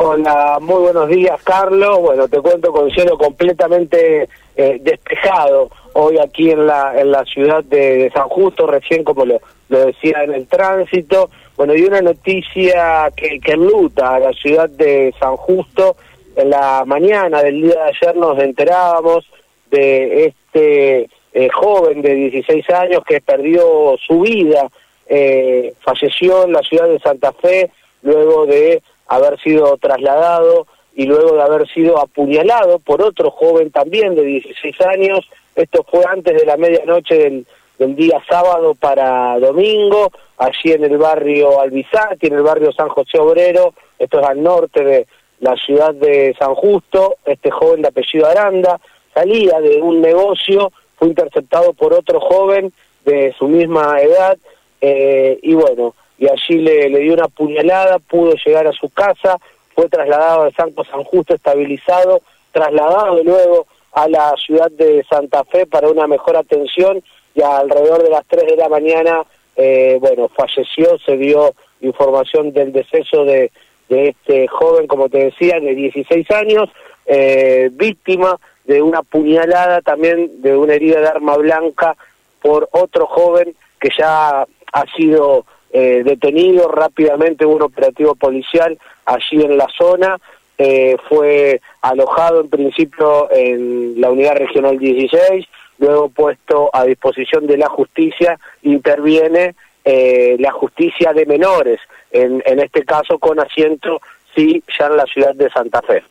Hola, muy buenos días, Carlos. Bueno, te cuento con cielo completamente eh, despejado hoy aquí en la en la ciudad de, San Justo, recién como lo, decía en el tránsito. Bueno, y una noticia que, que enluta a la ciudad de San Justo. En la mañana del día de ayer nos enterábamos de este eh, joven de 16 años que perdió su vida, eh, falleció en la ciudad de Santa Fe luego de haber sido trasladado y luego de haber sido apuñalado por otro joven también de 16 años. Esto fue antes de la medianoche del, del día sábado para domingo, allí en el barrio Albizati, en el barrio San José Obrero, esto es al norte de la ciudad de San Justo, este joven de apellido Aranda salía de un negocio, fue interceptado por otro joven de su misma edad, eh, y bueno, y allí le, dio una puñalada, pudo llegar a su casa, fue trasladado de Santo San Justo estabilizado, trasladado luego a la ciudad de Santa Fe para una mejor atención y alrededor de las 3 de la mañana, eh, bueno, falleció, se dio información del deceso de, de este joven, como te decía, de 16 años, eh, víctima de una puñalada, también de una herida de arma blanca por otro joven que ya ha sido eh, detenido rápidamente un operativo policial allí en la zona, eh, fue alojado en principio en la unidad regional 16, luego puesto a disposición de la justicia, interviene eh, la justicia de menores, en, en este caso con asiento, sí, ya en la ciudad de Santa Fe.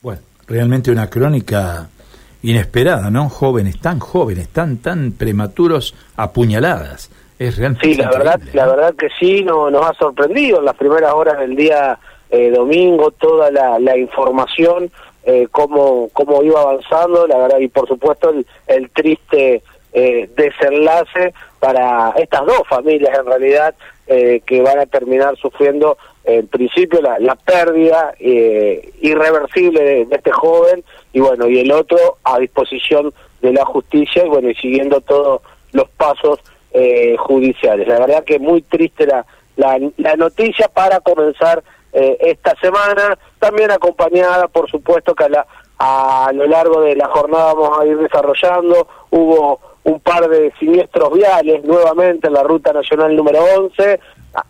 Bueno, realmente una crónica inesperada, ¿no? Jóvenes, tan jóvenes, tan, tan prematuros, apuñaladas sí, la verdad, la verdad que sí, no, nos ha sorprendido en las primeras horas del día eh, domingo toda la, información, eh, cómo, cómo iba avanzando, la verdad, y por supuesto el, el triste eh, desenlace para estas dos familias en realidad eh, que van a terminar sufriendo en principio la, la pérdida irreversible de, de, este joven y bueno y el otro a disposición de la justicia y bueno y siguiendo todos los pasos eh, judiciales. La verdad que muy triste la, la, noticia para comenzar eh, esta semana, también acompañada, por supuesto, que a, la, a lo largo de la jornada vamos a ir desarrollando. Hubo un par de siniestros viales nuevamente en la ruta nacional número 11,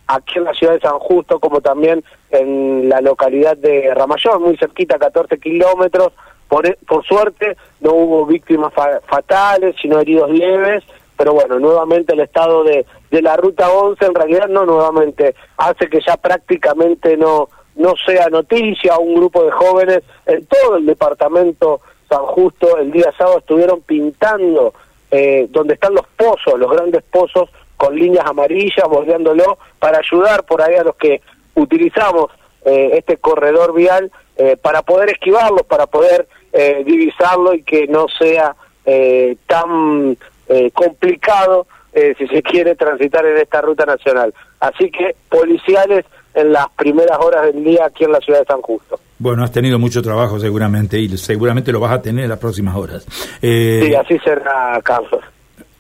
aquí en la ciudad de San Justo, como también en la localidad de Ramayón, muy cerquita, 14 kilómetros. Por, por suerte no hubo víctimas fatales, sino heridos leves pero bueno, nuevamente el estado de, de la Ruta 11 en realidad no nuevamente hace que ya prácticamente no, no sea noticia, un grupo de jóvenes en todo el departamento San Justo el día sábado estuvieron pintando eh, donde están los pozos, los grandes pozos con líneas amarillas, bordeándolo, para ayudar por ahí a los que utilizamos eh, este corredor vial eh, para poder esquivarlo, para poder eh, divisarlo y que no sea eh, tan eh, complicado eh, si se quiere transitar en esta ruta nacional. Así que policiales en las primeras horas del día aquí en la ciudad de San Justo. Bueno, has tenido mucho trabajo seguramente y seguramente lo vas a tener en las próximas horas. Eh, sí, así será, Carlos.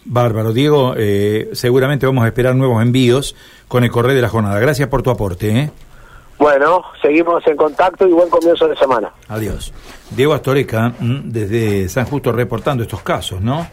Bárbaro. Diego, seguramente vamos a esperar nuevos envíos con el correo de la jornada. Gracias por tu aporte. Bueno, seguimos en contacto y buen comienzo de semana. Adiós. Diego Astoreca, mm, desde San Justo reportando estos casos, ¿no?